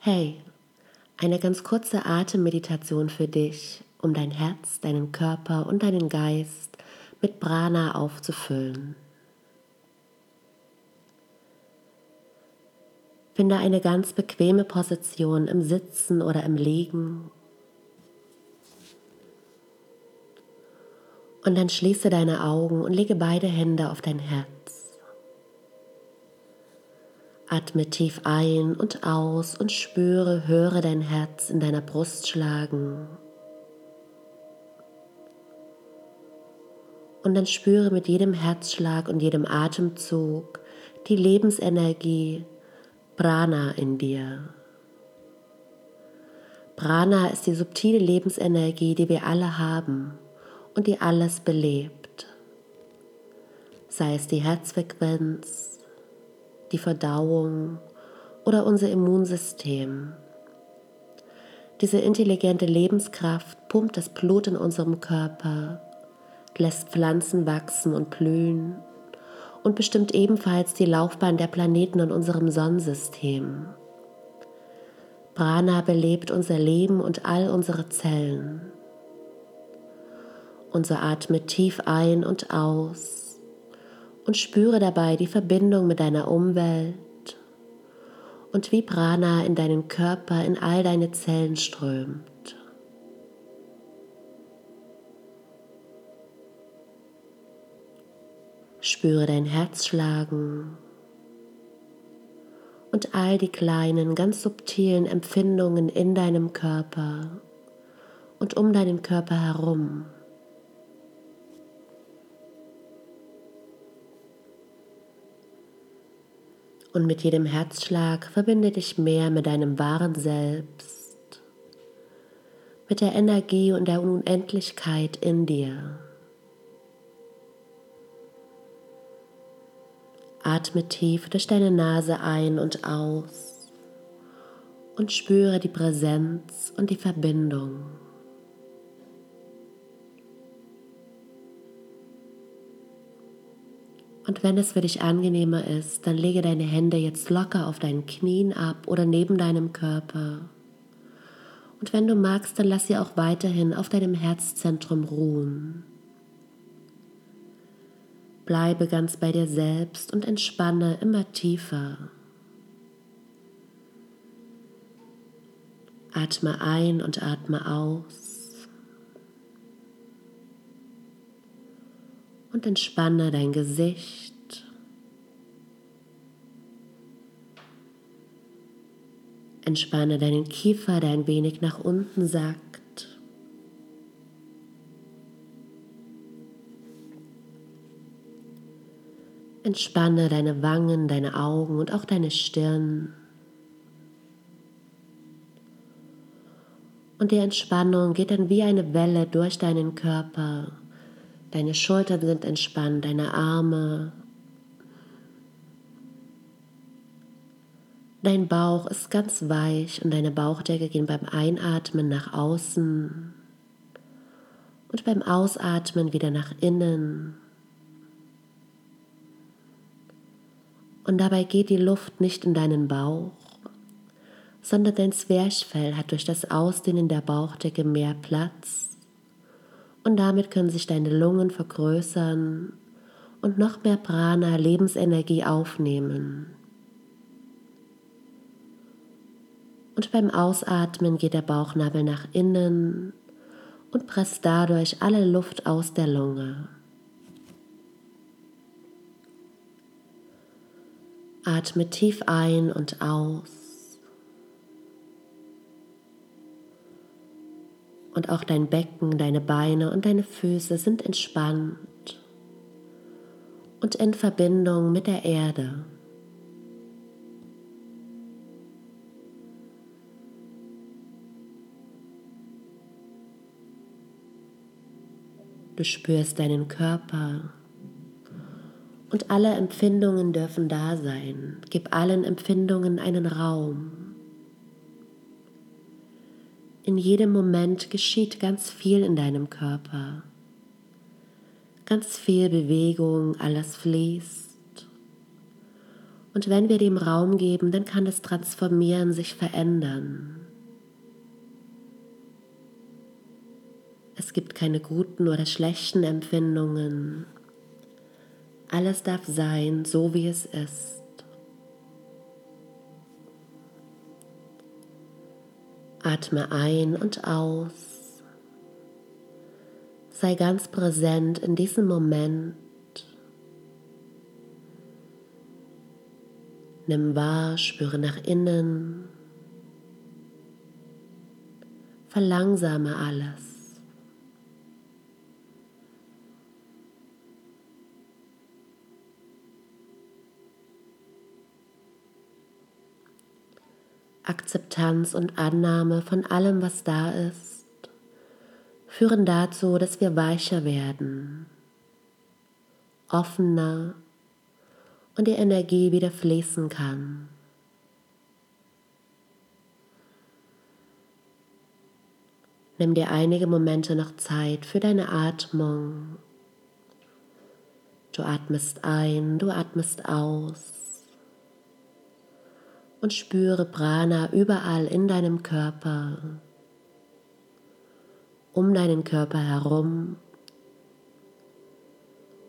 Hey, eine ganz kurze Atemmeditation für dich, um dein Herz, deinen Körper und deinen Geist mit Prana aufzufüllen. Finde eine ganz bequeme Position im Sitzen oder im Liegen. Und dann schließe deine Augen und lege beide Hände auf dein Herz. Atme tief ein und aus und spüre, höre dein Herz in deiner Brust schlagen. Und dann spüre mit jedem Herzschlag und jedem Atemzug die Lebensenergie, Prana in dir. Prana ist die subtile Lebensenergie, die wir alle haben und die alles belebt. Sei es die Herzfrequenz, die Verdauung oder unser Immunsystem. Diese intelligente Lebenskraft pumpt das Blut in unserem Körper, lässt Pflanzen wachsen und blühen und bestimmt ebenfalls die Laufbahn der Planeten in unserem Sonnensystem. Prana belebt unser Leben und all unsere Zellen. Und so tief ein und aus und spüre dabei die Verbindung mit deiner Umwelt und wie Prana in deinen Körper, in all deine Zellen strömt. Spüre dein Herz schlagen und all die kleinen, ganz subtilen Empfindungen in deinem Körper und um deinen Körper herum. Und mit jedem Herzschlag verbinde dich mehr mit deinem wahren Selbst, mit der Energie und der Unendlichkeit in dir. Atme tief durch deine Nase ein und aus und spüre die Präsenz und die Verbindung. Und wenn es für dich angenehmer ist, dann lege deine Hände jetzt locker auf deinen Knien ab oder neben deinem Körper. Und wenn du magst, dann lass sie auch weiterhin auf deinem Herzzentrum ruhen. Bleibe ganz bei dir selbst und entspanne immer tiefer. Atme ein und atme aus. Und entspanne dein Gesicht. Entspanne deinen Kiefer, der ein wenig nach unten sackt. Entspanne deine Wangen, deine Augen und auch deine Stirn. Und die Entspannung geht dann wie eine Welle durch deinen Körper. Deine Schultern sind entspannt, deine Arme. Dein Bauch ist ganz weich und deine Bauchdecke gehen beim Einatmen nach außen und beim Ausatmen wieder nach innen. Und dabei geht die Luft nicht in deinen Bauch, sondern dein Zwerchfell hat durch das Ausdehnen der Bauchdecke mehr Platz. Und damit können sich deine Lungen vergrößern und noch mehr Prana, Lebensenergie aufnehmen. Und beim Ausatmen geht der Bauchnabel nach innen und presst dadurch alle Luft aus der Lunge. Atme tief ein und aus. Und auch dein Becken, deine Beine und deine Füße sind entspannt und in Verbindung mit der Erde. Du spürst deinen Körper und alle Empfindungen dürfen da sein. Gib allen Empfindungen einen Raum. In jedem Moment geschieht ganz viel in deinem Körper. Ganz viel Bewegung, alles fließt. Und wenn wir dem Raum geben, dann kann es transformieren, sich verändern. Es gibt keine guten oder schlechten Empfindungen. Alles darf sein, so wie es ist. Atme ein und aus. Sei ganz präsent in diesem Moment. Nimm wahr, spüre nach innen. Verlangsame alles. Akzeptanz und Annahme von allem, was da ist, führen dazu, dass wir weicher werden, offener und die Energie wieder fließen kann. Nimm dir einige Momente noch Zeit für deine Atmung. Du atmest ein, du atmest aus und spüre Prana überall in deinem Körper, um deinen Körper herum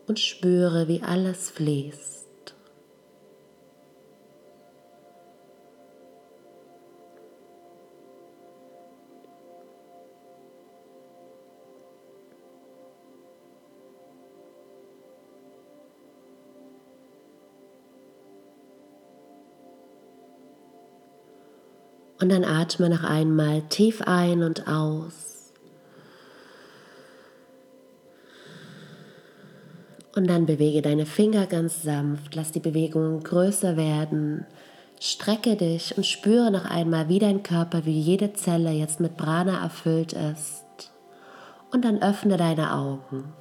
und spüre, wie alles fließt. Und dann atme noch einmal tief ein und aus. Und dann bewege deine Finger ganz sanft, lass die Bewegungen größer werden. Strecke dich und spüre noch einmal, wie dein Körper, wie jede Zelle jetzt mit Prana erfüllt ist. Und dann öffne deine Augen.